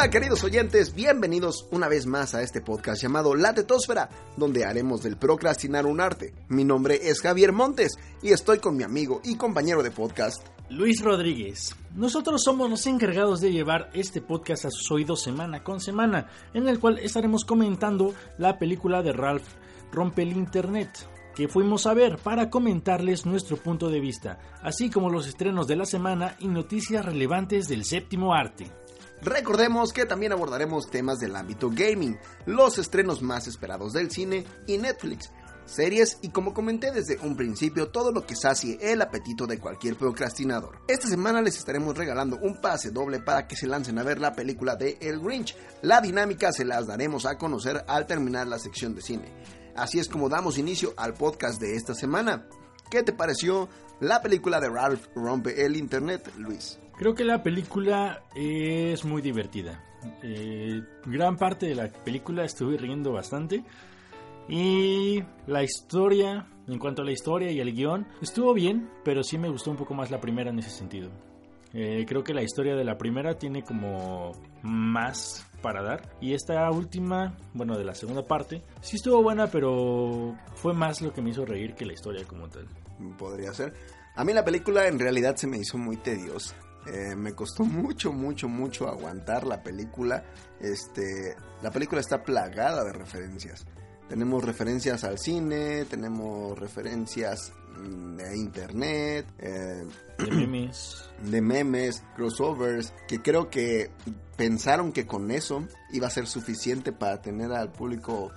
Hola queridos oyentes, bienvenidos una vez más a este podcast llamado La Tetosfera, donde haremos del procrastinar un arte. Mi nombre es Javier Montes y estoy con mi amigo y compañero de podcast, Luis Rodríguez. Nosotros somos los encargados de llevar este podcast a sus oídos semana con semana, en el cual estaremos comentando la película de Ralph Rompe el Internet que fuimos a ver para comentarles nuestro punto de vista, así como los estrenos de la semana y noticias relevantes del séptimo arte. Recordemos que también abordaremos temas del ámbito gaming, los estrenos más esperados del cine y Netflix, series y como comenté desde un principio todo lo que sacie el apetito de cualquier procrastinador. Esta semana les estaremos regalando un pase doble para que se lancen a ver la película de El Grinch. La dinámica se las daremos a conocer al terminar la sección de cine. Así es como damos inicio al podcast de esta semana. ¿Qué te pareció la película de Ralph Rompe el Internet, Luis? Creo que la película es muy divertida. Eh, gran parte de la película estuve riendo bastante. Y la historia, en cuanto a la historia y el guion, estuvo bien, pero sí me gustó un poco más la primera en ese sentido. Eh, creo que la historia de la primera tiene como más para dar. Y esta última, bueno, de la segunda parte, sí estuvo buena, pero fue más lo que me hizo reír que la historia como tal. Podría ser. A mí la película en realidad se me hizo muy tediosa. Eh, me costó mucho, mucho, mucho aguantar la película. Este, la película está plagada de referencias. Tenemos referencias al cine, tenemos referencias mm, de internet, eh, de memes, de memes, crossovers, que creo que pensaron que con eso iba a ser suficiente para tener al público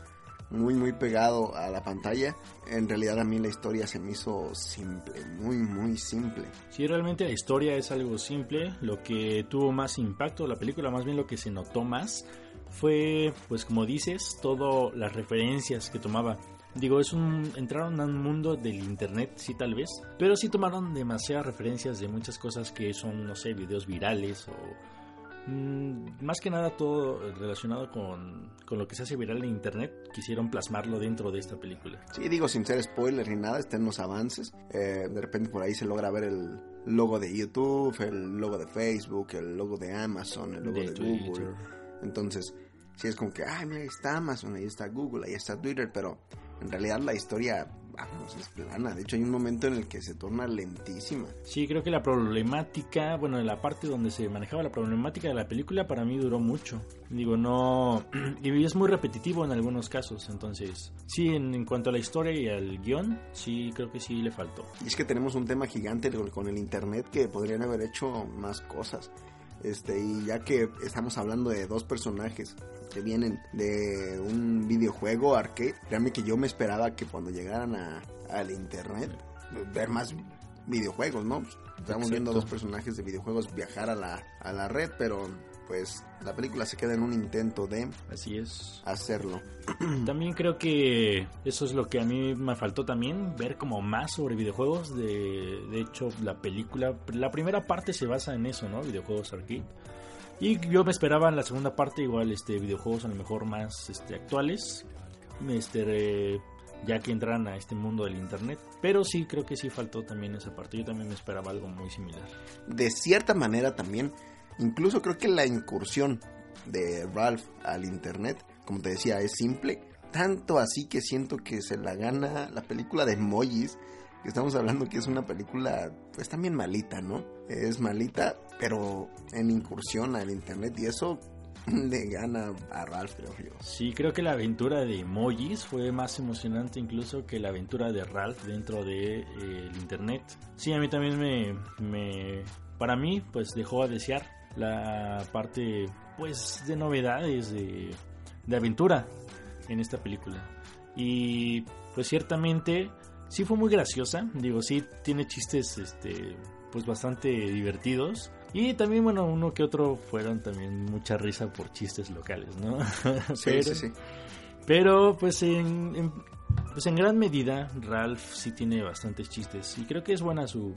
muy muy pegado a la pantalla. En realidad a mí la historia se me hizo simple, muy muy simple. Sí, realmente la historia es algo simple. Lo que tuvo más impacto la película, más bien lo que se notó más, fue, pues como dices, todas las referencias que tomaba. Digo, es un entraron a un mundo del internet, sí tal vez, pero sí tomaron demasiadas referencias de muchas cosas que son, no sé, videos virales o más que nada todo relacionado con, con, lo que se hace viral en internet, quisieron plasmarlo dentro de esta película. Sí, digo sin ser spoiler ni nada, estén los avances. Eh, de repente por ahí se logra ver el logo de YouTube, el logo de Facebook, el logo de Amazon, el logo de, Google. Entonces, sí es como que, ay, mira, ahí está Amazon, ahí está Google, ahí está Twitter, pero en realidad la historia vamos, es plana. De hecho, hay un momento en el que se torna lentísima. Sí, creo que la problemática, bueno, la parte donde se manejaba la problemática de la película para mí duró mucho. Digo, no... Y es muy repetitivo en algunos casos, entonces... Sí, en, cuanto a la historia y al guion, sí, creo que sí le faltó. Y es que tenemos un tema gigante con el Internet que podrían haber hecho más cosas. Este, y ya que estamos hablando de dos personajes que vienen de un videojuego arcade, créanme que yo me esperaba que cuando llegaran a, al internet, ver más videojuegos, ¿no? Estamos viendo dos personajes de videojuegos viajar a la, a la red, pero pues la película se queda en un intento de así es hacerlo. También creo que eso es lo que a mí me faltó también ver como más sobre videojuegos. De, de hecho, la película, la primera parte se basa en eso, ¿no? Videojuegos arcade. Y yo me esperaba en la segunda parte igual este videojuegos a lo mejor más este actuales. Este ya que entran a este mundo del internet. Pero sí, creo que sí faltó también esa parte. Yo también me esperaba algo muy similar. De cierta manera también Incluso creo que la incursión de Ralph al Internet, como te decía, es simple. Tanto así que siento que se la gana la película de emojis. Que estamos hablando que es una película, pues también malita, ¿no? Es malita, pero en incursión al Internet. Y eso le gana a Ralph, creo yo. Sí, creo que la aventura de emojis fue más emocionante incluso que la aventura de Ralph dentro de eh, internet. Sí, a mí también me, me, para mí, pues dejó a desear la parte pues de novedades de, de aventura en esta película y pues ciertamente sí fue muy graciosa, digo, sí tiene chistes este pues bastante divertidos y también bueno, uno que otro fueron también mucha risa por chistes locales, ¿no? Sí, pero, sí, sí. pero pues en, en- pues en gran medida Ralph sí tiene bastantes chistes y creo que es buena su,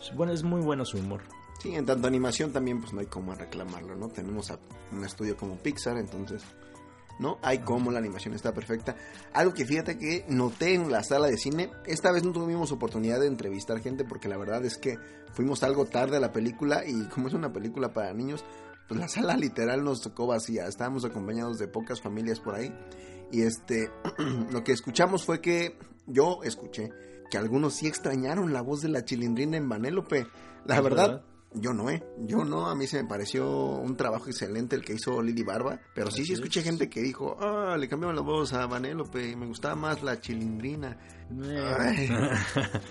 su- bueno, es muy bueno su humor. Sí, en tanto animación también pues no hay cómo reclamarlo, ¿no? Tenemos a un estudio como Pixar, entonces no hay cómo la animación está perfecta. Algo que fíjate que noté en la sala de cine, esta vez no tuvimos oportunidad de entrevistar gente porque la verdad es que fuimos algo tarde a la película y como es una película para niños, pues la sala literal nos tocó vacía, estábamos acompañados de pocas familias por ahí y este lo que escuchamos fue que yo escuché que algunos sí extrañaron la voz de la chilindrina en Vanélope. La ¿Es verdad, verdad? Yo no, ¿eh? Yo no, a mí se me pareció un trabajo excelente el que hizo Lily Barba, pero sí, sí escuché es. gente que dijo, ah, le cambiaron la voz a Vanélope y me gustaba más la chilindrina. Ay,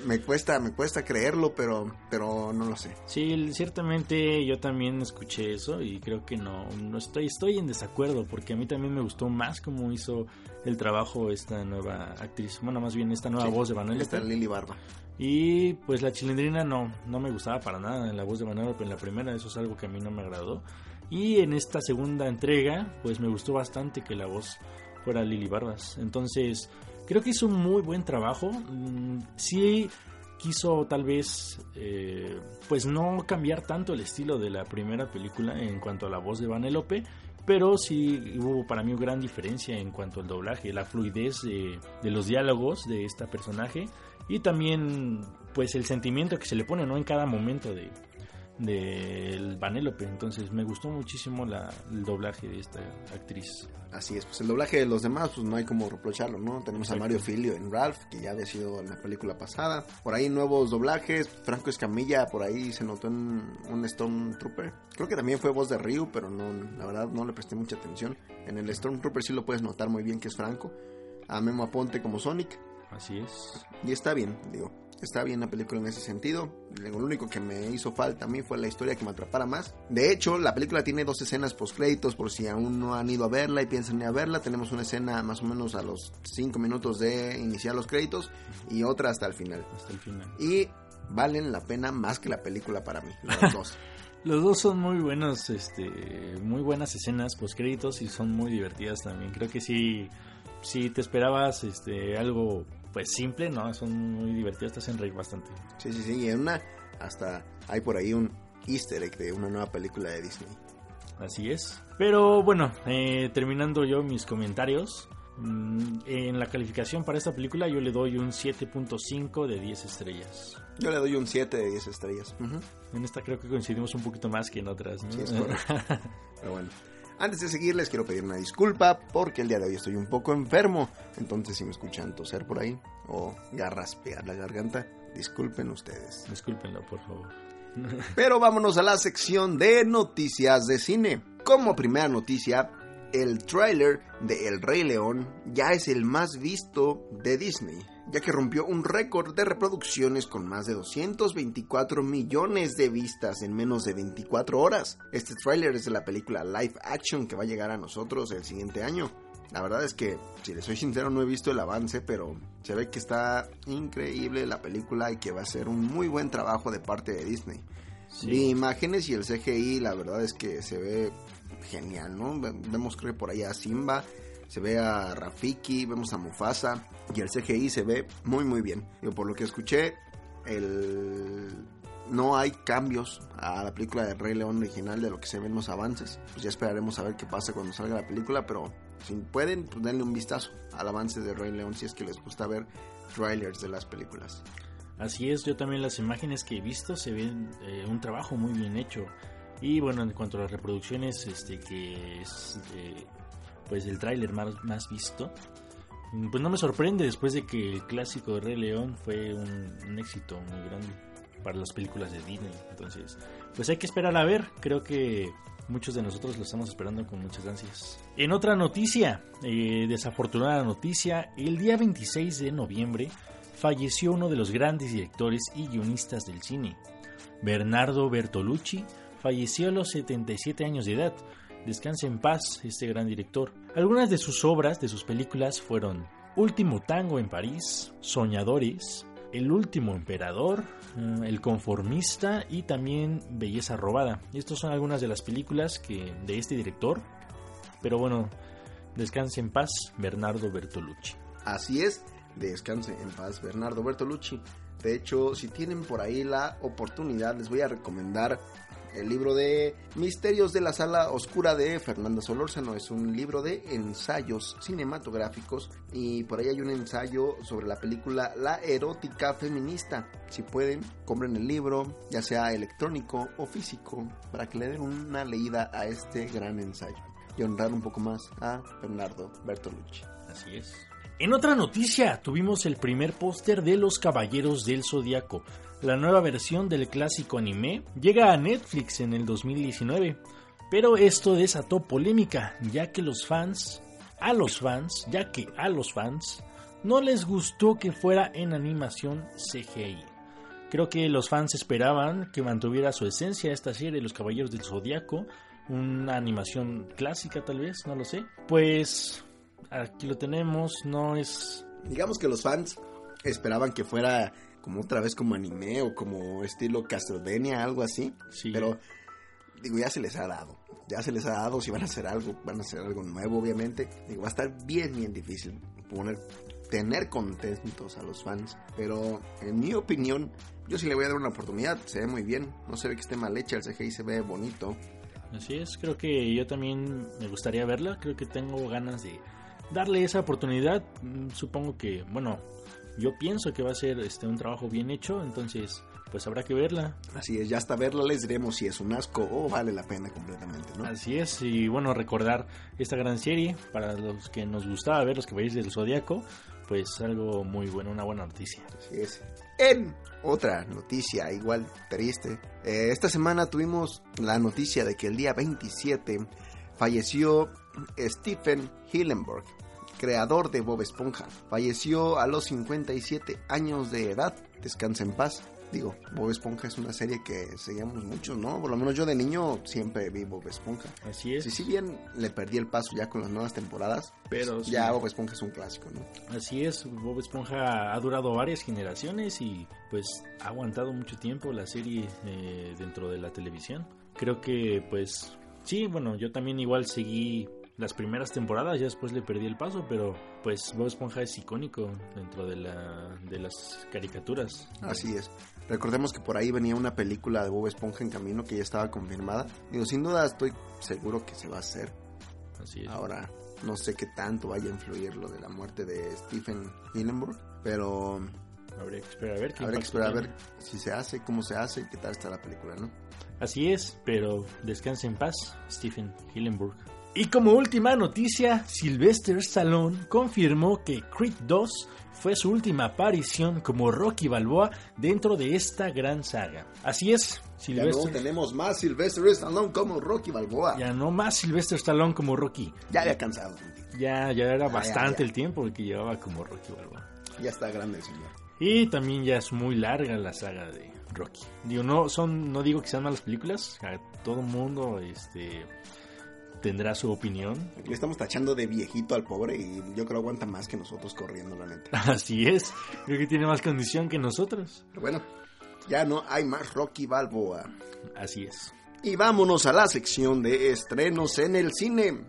me cuesta, me cuesta creerlo, pero, pero no lo sé. Sí, ciertamente yo también escuché eso y creo que no, no estoy, estoy en desacuerdo porque a mí también me gustó más cómo hizo el trabajo esta nueva actriz, bueno, más bien esta nueva Sí, voz de Vanellope. Esta Lily Barba. Y pues la chilindrina no, no me gustaba para nada en la voz de Vanellope en la primera, eso es algo que a mí no me agradó. Y en esta segunda entrega, pues me gustó bastante que la voz fuera Lily Barbas. Entonces, creo que hizo un muy buen trabajo. Mm, Sí quiso tal vez, eh, pues no cambiar tanto el estilo de la primera película en cuanto a la voz de Vanellope. Pero sí hubo para mí una gran diferencia en cuanto al doblaje, la fluidez de, de los diálogos de esta personaje y también pues el sentimiento que se le pone no en cada momento de del Vanélope entonces me gustó muchísimo la, el doblaje de esta actriz Así es, pues el doblaje de los demás, pues no hay como reprocharlo, ¿no? Tenemos a. Mario Filio en Ralph, que ya había sido en la película pasada. Por ahí nuevos doblajes, Franco Escamilla, por ahí se notó en un Stormtrooper. Creo que también fue voz de Ryu, pero no, la verdad no le presté mucha atención. En el Stormtrooper sí lo puedes notar muy bien que es Franco. A Memo Aponte como Sonic. así es Y está bien, digo, está bien la película en ese sentido. Lo único que me hizo falta a mí fue la historia que me atrapara más. De hecho, la película tiene dos escenas post créditos por si aún no han ido a verla y piensan ir a verla. Tenemos una escena más o menos a los 5 minutos de iniciar los créditos y otra hasta el final. hasta el final Y valen la pena más que la película para mí, los dos. los dos son muy buenos este muy buenas escenas post créditos y son muy divertidas también creo que sí si te esperabas este algo pues simple no son muy divertidas te hacen reír bastante Sí, sí, sí. Y en una, hasta hay por ahí un easter egg de una nueva película de Disney. Así es. Pero bueno, eh, terminando yo mis comentarios. mm, En la calificación para esta película yo le doy un 7.5 de 10 estrellas. Yo le doy un 7 de 10 estrellas. Ujú. En esta creo que coincidimos un poquito más que en otras. ¿no? Sí, es. Pero bueno. Antes de seguir, les quiero pedir una disculpa porque el día de hoy estoy un poco enfermo. Entonces, si me escuchan toser por ahí o garraspear la garganta, disculpen ustedes. Discúlpenlo, por favor. Pero vámonos a la sección de noticias de cine. Como primera noticia, el tráiler de El Rey León ya es el más visto de Disney, ya que rompió un récord de reproducciones con más de 224 millones de vistas en menos de 24 horas. Este tráiler es de la película live action que va a llegar a nosotros el siguiente año. La verdad es que, si les soy sincero, no he visto el avance, pero se ve que está increíble la película y que va a ser un muy buen trabajo de parte de Disney. Sí. Vi imágenes y el CGI, la verdad es que se ve genial, ¿no? Ve- Vemos creo por ahí a Simba, se ve a Rafiki, vemos a Mufasa y el CGI se ve muy muy bien. Yo por lo que escuché, el no hay cambios a la película de Rey León original de lo que se ve en los avances. Pues ya esperaremos a ver qué pasa cuando salga la película, pero si pueden, pues denle un vistazo al avance de Rey León si es que les gusta ver trailers de las películas. Así es, yo también las imágenes que he visto se ven eh, un trabajo muy bien hecho. Y bueno, en cuanto a las reproducciones, este que es eh, pues el tráiler más, más visto, mm, pues no me sorprende después de que el clásico de Rey León fue un, un éxito muy grande para las películas de Disney. Entonces, pues hay que esperar a ver. Creo que muchos de nosotros lo estamos esperando con muchas ansias. En otra noticia, eh, desafortunada noticia, el día 26 de noviembre falleció uno de los grandes directores y guionistas del cine. Bernardo Bertolucci falleció a los 77 años de edad. Descanse en paz este gran director. Algunas de sus obras, de sus películas, fueron Último Tango en París, Soñadores, El Último Emperador, mm, El Conformista y también Belleza Robada. Estas son algunas de las películas que, de este director. Pero bueno, descanse en paz, Bernardo Bertolucci. Así es, descanse en paz, Bernardo Bertolucci. De hecho, si tienen por ahí la oportunidad, les voy a recomendar el libro de Misterios de la Sala Oscura de Fernanda Solórzano. Es un libro de ensayos cinematográficos y por ahí hay un ensayo sobre la película La erótica feminista. Si pueden, compren el libro, ya sea electrónico o físico, para que le den una leída a este gran ensayo y honrar un poco más a Bernardo Bertolucci. Así es. En otra noticia, tuvimos el primer póster de Los Caballeros del Zodiaco. La nueva versión del clásico anime llega a Netflix en el 2019, pero esto desató polémica, ya que los fans, a los fans, ya que a los fans, no les gustó que fuera en animación CGI. Creo que los fans esperaban que mantuviera su esencia esta serie Los Caballeros del Zodiaco, una animación clásica tal vez, no lo sé. Pues aquí lo tenemos, no es... Digamos que los fans esperaban que fuera como otra vez como anime o como estilo Castlevania, algo así. Sí. Pero digo, ya se les ha dado. Ya se les ha dado, si van a hacer algo, van a hacer algo nuevo, obviamente. Digo, va a estar bien, bien difícil poner, tener contentos a los fans. Pero en mi opinión, yo sí le voy a dar una oportunidad. Se ve muy bien. No se ve que esté mal hecha, el CGI se ve bonito. Así es, creo que yo también me gustaría verla. Creo que tengo ganas de darle esa oportunidad. Mm, Supongo que, bueno, yo pienso que va a ser este un trabajo bien hecho, entonces pues habrá que verla. Así es, ya hasta verla les diremos si es un asco o vale la pena completamente, ¿no? Así es, y bueno, recordar esta gran serie para los que nos gustaba ver los caballeros del Zodiaco, pues algo muy bueno, una buena noticia. Así es. En otra noticia igual triste, eh, esta semana tuvimos la noticia de que el día 27 falleció Stephen Hillenburg, creador de Bob Esponja. Falleció a los 57 años de edad. Descansa en paz. Digo, Bob Esponja es una serie que seguíamos mucho, ¿no? Por lo menos yo de niño siempre vi Bob Esponja. Así es. Sí, si bien le perdí el paso ya con las nuevas temporadas, Pero pues, sí. ya Bob Esponja es un clásico, ¿no? Así es, Bob Esponja ha durado varias generaciones y pues ha aguantado mucho tiempo la serie eh, dentro de la televisión. Creo que pues sí, bueno, yo también igual seguí las primeras temporadas, ya después le perdí el paso, pero pues Bob Esponja es icónico dentro de, la, de las caricaturas. Así es. Recordemos que por ahí venía una película de Bob Esponja en camino que ya estaba confirmada. Digo, sin duda estoy seguro que se va a hacer. Así es. Ahora, no sé qué tanto vaya a influir lo de la muerte de Stephen Hillenburg, pero Habría que esperar a ver qué habrá que esperar a ver si se hace, cómo se hace y qué tal está la película, ¿no? Así es, pero descanse en paz, Stephen Hillenburg. Y como última noticia, Sylvester Stallone confirmó que Creed 2 fue su última aparición como Rocky Balboa dentro de esta gran saga. Así es, Ya no Sylvester tenemos más Sylvester Stallone como Rocky Balboa. Ya, ya no más Sylvester Stallone como Rocky. había cansado. Ya, ya era ya, bastante ya. el tiempo que llevaba como Rocky Balboa. ya está grande el señor. Y también ya es muy larga la saga de Rocky. Digo, no son, no digo que sean malas películas, a todo mundo este tendrá su opinión. Le estamos tachando de viejito al pobre y yo creo aguanta más que nosotros corriendo, la neta. Así es, creo que tiene más condición que nosotros. Pero bueno, ya no hay más Rocky Balboa. Así es. Y vámonos a la sección de estrenos en el cine.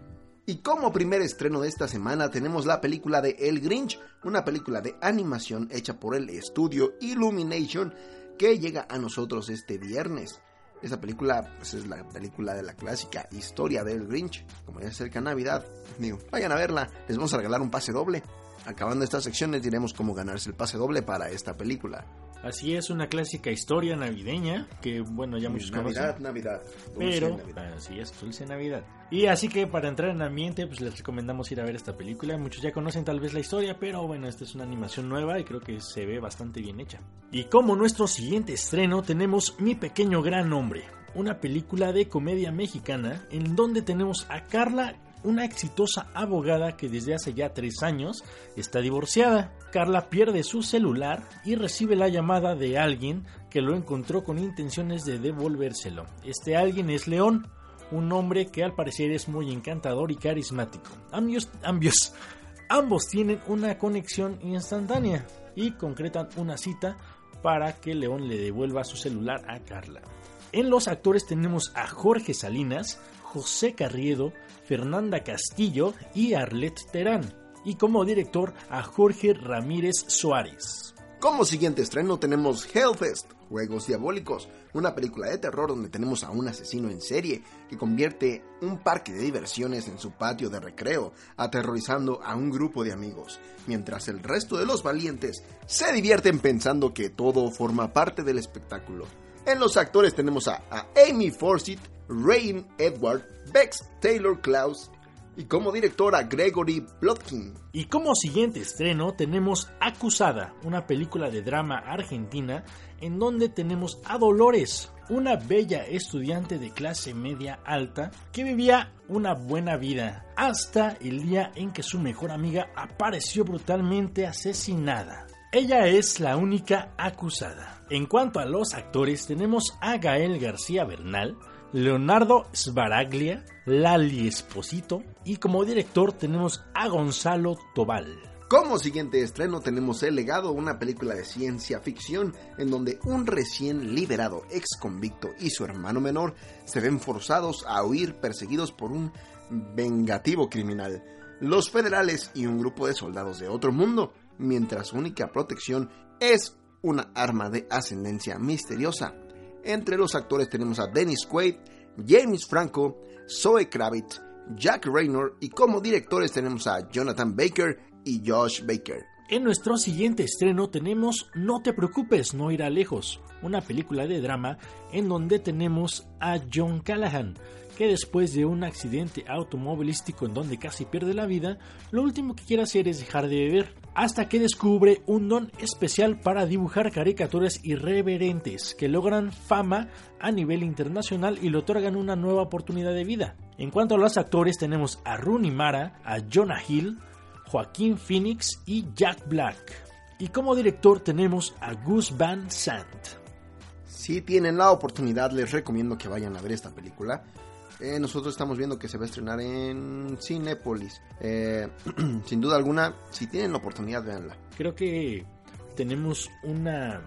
Y como primer estreno de esta semana tenemos la película de El Grinch, una película de animación hecha por el estudio Illumination que llega a nosotros este viernes. Esa película pues, es la película de la clásica historia del Grinch. Como ya se acerca Navidad, digo, vayan a verla, les vamos a regalar un pase doble. Acabando esta sección les diremos cómo ganarse el pase doble para esta película. Así es, una clásica historia navideña que, bueno, ya muchos Navidad, conocen. Navidad. dulce Pero, Navidad. así es, dulce Navidad. Y así que para entrar en ambiente, pues les recomendamos ir a ver esta película. Muchos ya conocen tal vez la historia, pero bueno, esta es una animación nueva y creo que se ve bastante bien hecha. Y como nuestro siguiente estreno, tenemos Mi Pequeño Gran Hombre, una película de comedia mexicana en donde tenemos a Carla una exitosa abogada que desde hace ya tres años está divorciada. Carla pierde su celular y recibe la llamada de alguien que lo encontró con intenciones de devolvérselo. Este alguien es León, un hombre que al parecer es muy encantador y carismático. Ambos tienen una conexión instantánea y concretan una cita para que León le devuelva su celular a Carla. En los actores tenemos a Jorge Salinas, José Carriedo, Fernanda Castillo y Arlette Terán, y como director a Jorge Ramírez Suárez. Como siguiente estreno tenemos Hellfest, Juegos Diabólicos, una película de terror donde tenemos a un asesino en serie que convierte un parque de diversiones en su patio de recreo, aterrorizando a un grupo de amigos, mientras el resto de los valientes se divierten pensando que todo forma parte del espectáculo. En los actores tenemos a, a Amy Forsyth, Rain Edward, Bex Taylor Klaus, y como directora Gregory Plotkin. Y como siguiente estreno tenemos Acusada, una película de drama argentina en donde tenemos a Dolores, una bella estudiante de clase media alta que vivía una buena vida hasta el día en que su mejor amiga apareció brutalmente asesinada. Ella es la única acusada. En cuanto a los actores, tenemos a Gael García Bernal, Leonardo Sbaraglia, Lali Esposito y como director tenemos a Gonzalo Tobal. Como siguiente estreno tenemos El legado, una película de ciencia ficción en donde un recién liberado ex convicto y su hermano menor se ven forzados a huir perseguidos por un vengativo criminal. Los federales y un grupo de soldados de otro mundo, mientras su única protección es una arma de ascendencia misteriosa. Entre los actores tenemos a Dennis Quaid, James Franco, Zoe Kravitz, Jack Raynor y como directores tenemos a Jonathan Baker y Josh Baker. En nuestro siguiente estreno tenemos No te preocupes, no irá lejos, una película de drama en donde tenemos a John Callahan, que después de un accidente automovilístico en donde casi pierde la vida, lo último que quiere hacer es dejar de beber, hasta que descubre un don especial para dibujar caricaturas irreverentes que logran fama a nivel internacional y le otorgan una nueva oportunidad de vida. En cuanto a los actores tenemos a Rooney Mara, a Jonah Hill, Joaquín Phoenix y Jack Black. Y como director tenemos a Gus Van Sant. Si tienen la oportunidad, les recomiendo que vayan a ver esta película. Eh, nosotros estamos viendo que se va a estrenar en Cinepolis. Eh, sin duda alguna, si tienen la oportunidad, véanla. Creo que tenemos una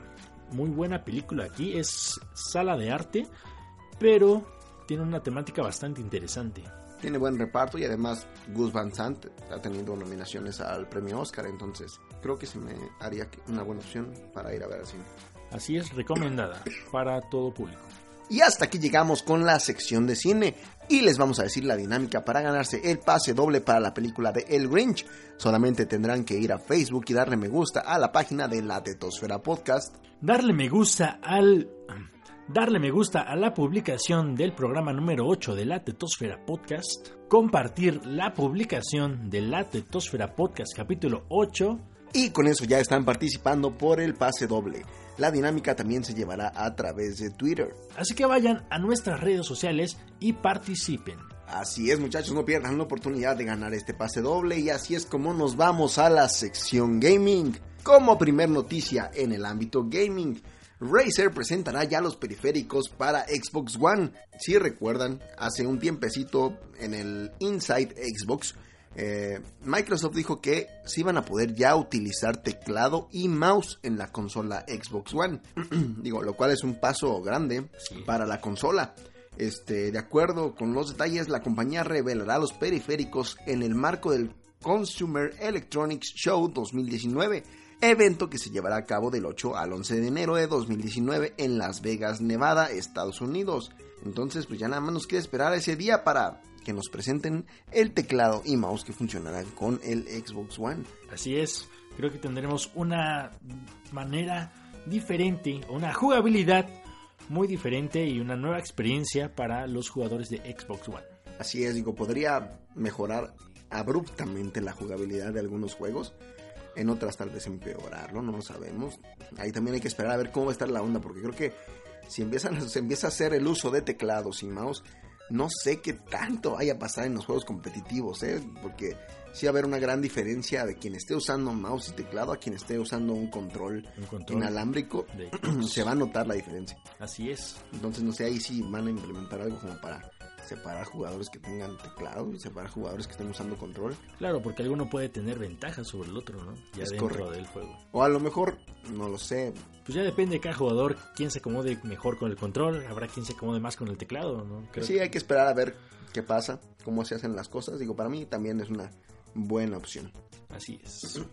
muy buena película aquí. Es sala de arte, pero tiene una temática bastante interesante. Tiene buen reparto y además Gus Van Sant ha tenido nominaciones al premio Oscar, entonces creo que se me haría una buena opción para ir a ver al cine. Así es, recomendada para todo público. Y hasta aquí llegamos con la sección de cine y les vamos a decir la dinámica para ganarse el pase doble para la película de El Grinch. Solamente tendrán que ir a Facebook y darle me gusta a la página de la Tetosfera Podcast. Darle me gusta al darle me gusta a la publicación del programa número 8 de la Tetosfera Podcast, compartir la publicación de la Tetosfera Podcast capítulo 8 y con eso ya están participando por el pase doble. La dinámica también se llevará a través de Twitter. Así que vayan a nuestras redes sociales y participen. Así es muchachos, no pierdan la oportunidad de ganar este pase doble y así es como nos vamos a la sección gaming. Como primer noticia en el ámbito gaming, Razer presentará ya los periféricos para Xbox One. Si recuerdan, hace un tiempecito en el Inside Xbox eh, Microsoft dijo que se iban a poder ya utilizar teclado y mouse en la consola Xbox One. Digo, lo cual es un paso grande para la consola. Este, de acuerdo con los detalles, la compañía revelará los periféricos en el marco del Consumer Electronics Show 2019, evento que se llevará a cabo del 8 al 11 de enero de 2019 en Las Vegas, Nevada, Estados Unidos. Entonces, pues ya nada más nos queda esperar ese día para que nos presenten el teclado y mouse que funcionarán con el Xbox One. Así es, creo que tendremos una manera diferente, una jugabilidad muy diferente y una nueva experiencia para los jugadores de Xbox One. Así es, digo, podría mejorar abruptamente la jugabilidad de algunos juegos. En otras tal vez empeorarlo, no lo sabemos. Ahí también hay que esperar a ver cómo va a estar la onda, porque creo que si empiezan, se empieza a hacer el uso de teclados y mouse, no sé qué tanto vaya a pasar en los juegos competitivos, ¿eh? porque sí va a haber una gran diferencia de quien esté usando mouse y teclado a quien esté usando un control, inalámbrico. se va a notar la diferencia. Así es. Entonces, no sé, ahí sí van a implementar algo como para separar jugadores que tengan teclado y separar jugadores que estén usando control. Claro, porque alguno puede tener ventaja sobre el otro, ¿no? Ya Es dentro correcto. del juego. O a lo mejor, no lo sé, Pues ya depende de cada jugador quién se acomode mejor con el control. Habrá quien se acomode más con el teclado, ¿no? Creo sí hay que esperar a ver qué pasa, cómo se hacen las cosas. Digo, para mí también es una buena opción. Así es.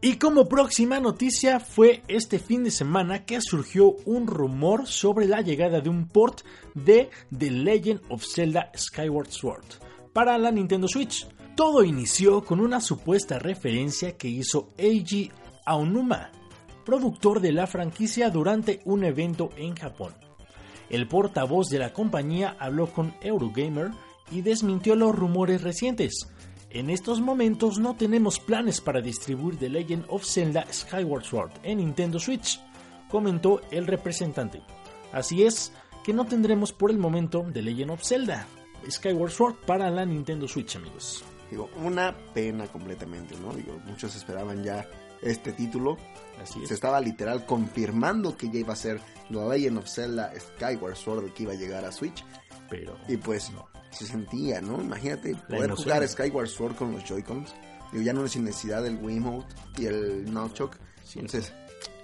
Y como próxima noticia fue este fin de semana que surgió un rumor sobre la llegada de un port de The Legend of Zelda Skyward Sword para la Nintendo Switch. Todo inició con una supuesta referencia que hizo Eiji Aonuma, productor de la franquicia durante un evento en Japón. El portavoz de la compañía habló con Eurogamer y desmintió los rumores recientes. En estos momentos no tenemos planes para distribuir The Legend of Zelda Skyward Sword en Nintendo Switch, comentó el representante. Así es que no tendremos por el momento The Legend of Zelda Skyward Sword para la Nintendo Switch, amigos. Digo, una pena completamente, ¿no? Digo, muchos esperaban ya este título. Así es. Se estaba literal confirmando que ya iba a ser The Legend of Zelda Skyward Sword el que iba a llegar a Switch. Pero Y pues no. Se sentía, ¿no? Imagínate poder jugar Skyward Sword con los Joy-Cons. Digo, ya no es sin necesidad del Wiimote y el Nunchuk. Cierto. Entonces,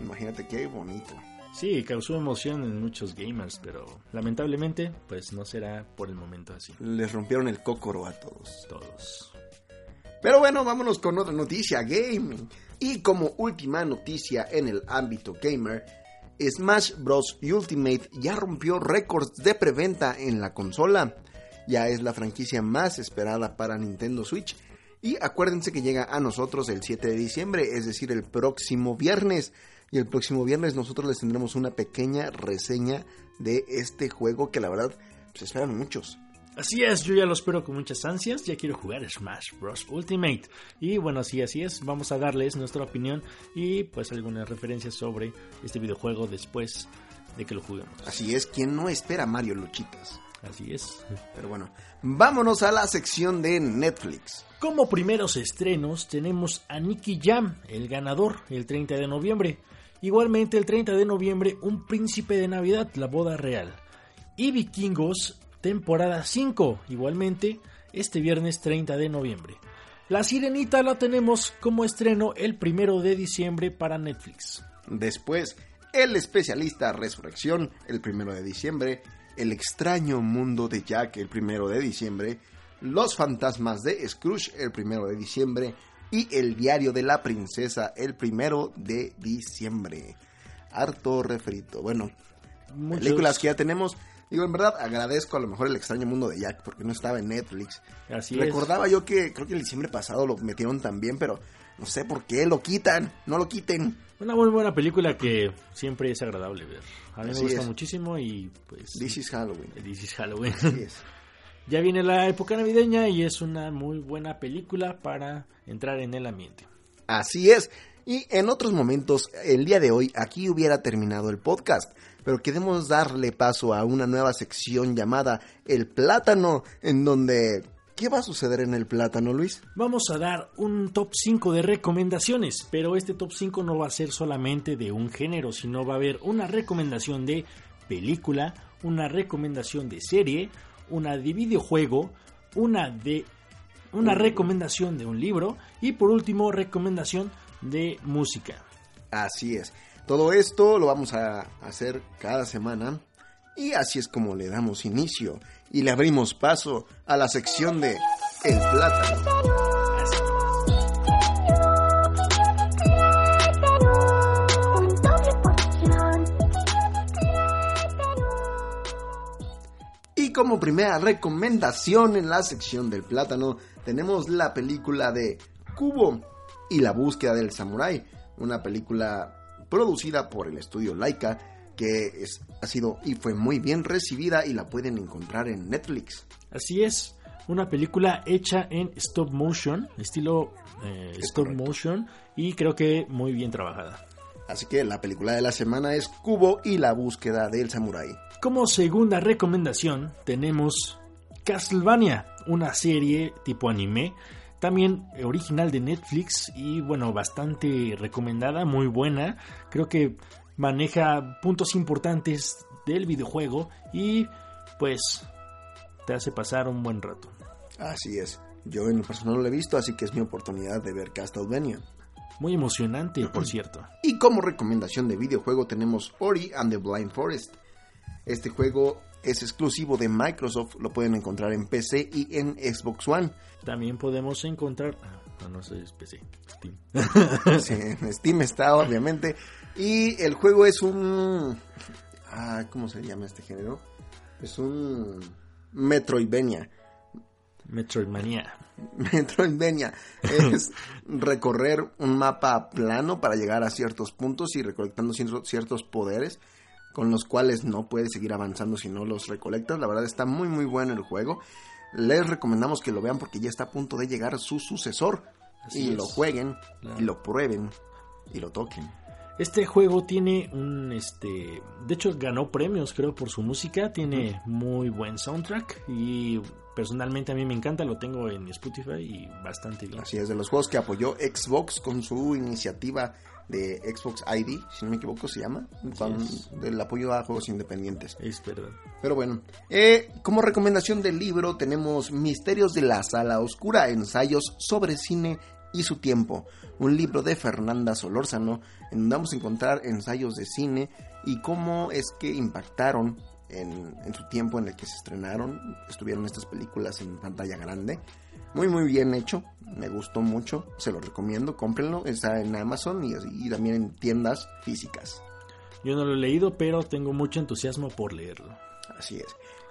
imagínate qué bonito. Sí, causó emoción en muchos gamers, pero lamentablemente, pues no será por el momento así. Les rompieron el cócoro a todos. Todos. Pero bueno, vámonos con otra noticia gaming. Y como última noticia en el ámbito gamer, Smash Bros. Ultimate ya rompió récords de preventa en la consola. Ya es la franquicia más esperada para Nintendo Switch. Y acuérdense que llega a nosotros el 7 de diciembre, es decir, el próximo viernes. Y el próximo viernes nosotros les tendremos una pequeña reseña de este juego que la verdad se esperan muchos. Así es, yo ya lo espero con muchas ansias, ya quiero jugar Smash Bros. Ultimate. Y bueno, sí, así es, vamos a darles nuestra opinión y pues algunas referencias sobre este videojuego después de que lo juguemos. Así es, quien no espera Mario Luchitas. Así es. Pero bueno, vámonos a la sección de Netflix. Como primeros estrenos tenemos a Nicky Jam, el ganador, el 30 de noviembre. Igualmente el 30 de noviembre, Un Príncipe de Navidad, la boda real. Y Vikingos, temporada 5, igualmente este viernes 30 de noviembre. La Sirenita la tenemos como estreno el 1 de diciembre para Netflix. Después, El especialista Resurrección, el primero de diciembre. El extraño mundo de Jack, el primero de diciembre. Los fantasmas de Scrooge, el primero de diciembre. Y El diario de la princesa, el primero de diciembre. Harto refrito. Bueno, Muchos- películas que ya tenemos. Digo, en verdad agradezco a lo mejor el extraño mundo de Jack porque no estaba en Netflix. Así es. Recordaba yo que creo que el diciembre pasado lo metieron también, pero no sé por qué lo quitan. No lo quiten. Una muy buena película que siempre es agradable ver. A mí Así me gusta es. muchísimo y pues... This is Halloween. This is Halloween. Así es. Ya viene la época navideña y es una muy buena película para entrar en el ambiente. Así es. Y en otros momentos, el día de hoy, aquí hubiera terminado el podcast. Pero queremos darle paso a una nueva sección llamada El Plátano, en donde... ¿Qué va a suceder en el plátano, Luis? Vamos a dar un top 5 de recomendaciones, pero este top 5 no va a ser solamente de un género, sino va a haber una recomendación de película, una recomendación de serie, una de videojuego, una de una recomendación de un libro y por último recomendación de música. Así es. Todo esto lo vamos a hacer cada semana. Y así es como le damos inicio y le abrimos paso a la sección de El Plátano. Y como primera recomendación en la sección del plátano tenemos la película de Kubo y la búsqueda del samurái, una película producida por el estudio Laika que es- ha sido y fue muy bien recibida y la pueden encontrar en Netflix. Así es, una película hecha en stop motion, estilo eh, Es stop correcto. motion y creo que muy bien trabajada. Así que la película de la semana es Kubo y la búsqueda del samurái. Como segunda recomendación tenemos Castlevania, una serie tipo anime, también original de Netflix y bueno, bastante recomendada, muy buena. Creo que maneja puntos importantes del videojuego y pues te hace pasar un buen rato. Así es. Yo en el personal no lo he visto, así que es mi oportunidad de ver Castlevania. Muy emocionante, por cierto. Y como recomendación de videojuego tenemos Ori and the Blind Forest. Este juego es exclusivo de Microsoft, lo pueden encontrar en PC y en Xbox One. También podemos encontrar... ah, No, no sé, es PC, Steam. Sí, en Steam está, obviamente. Y el juego es un. Ah, ¿Cómo se llama este género? Es un. Metroidvania. Metroidmania. Metroidvania es recorrer un mapa plano para llegar a ciertos puntos y recolectando ciertos- ciertos poderes con los cuales no puedes seguir avanzando si no los recolectas. La verdad está muy muy bueno el juego. Les recomendamos que lo vean porque ya está a punto de llegar su sucesor Así y es. lo jueguen Claro. y lo prueben y lo toquen. Este juego tiene un, este, de hecho ganó premios creo por su música, tiene muy buen soundtrack y personalmente a mí me encanta, lo tengo en Spotify y bastante bien. Así es, de los juegos que apoyó Xbox con su iniciativa de Xbox ID, si no me equivoco se llama, con- del apoyo a juegos independientes. Es verdad. Pero bueno, eh, como recomendación del libro tenemos Misterios de la Sala Oscura, ensayos sobre cine y su tiempo, un libro de Fernanda Solórzano, en donde vamos a encontrar ensayos de cine y cómo es que impactaron en, en su tiempo en el que se estrenaron, estuvieron estas películas en pantalla grande. Muy muy bien hecho, me gustó mucho, se lo recomiendo, cómprenlo, está en Amazon y, y también en tiendas físicas. Yo no lo he leído, pero tengo mucho entusiasmo por leerlo. Así es.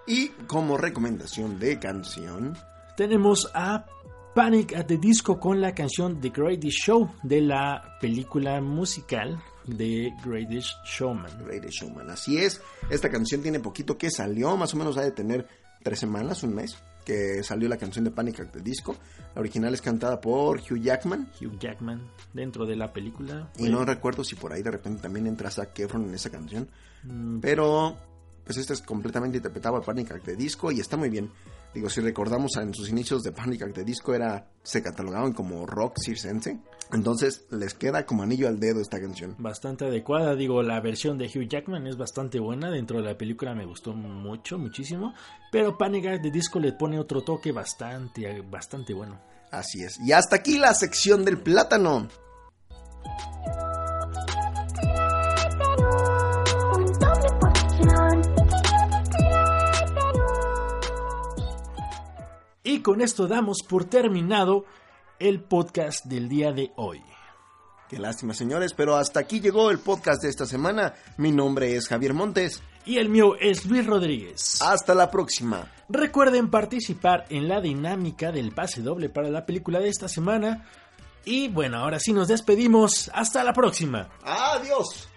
Y como recomendación de canción, Tenemos a Panic at the Disco con la canción The Greatest Show de la película musical de Greatest Showman. Greatest Showman. Así es, esta canción tiene poquito que salió, más o menos ha de tener tres semanas, un mes, que salió la canción de Panic at the Disco. La original es cantada por Hugh Jackman. Hugh Jackman dentro de la película. Y no recuerdo si por ahí de repente también entra Zac Efron en esa canción. Mm, Pero, pues esta es completamente interpretada por Panic at the Disco y está muy bien. Digo, si recordamos en sus inicios de Panic at the Disco era, se catalogaban como rock circense. Entonces les queda como anillo al dedo esta canción. bastante adecuada. Digo, la versión de Hugh Jackman es bastante buena. Dentro de la película me gustó mucho, muchísimo. Pero Panic at the Disco le pone otro toque bastante, bastante bueno. Así es. Y hasta aquí la sección del plátano. Y con esto damos por terminado el podcast del día de hoy. Qué lástima, señores, pero hasta aquí llegó el podcast de esta semana. Mi nombre es Javier Montes. Y el mío es Luis Rodríguez. Hasta la próxima. Recuerden participar en la dinámica del pase doble para la película de esta semana. Y bueno, ahora sí nos despedimos. Hasta la próxima. Adiós.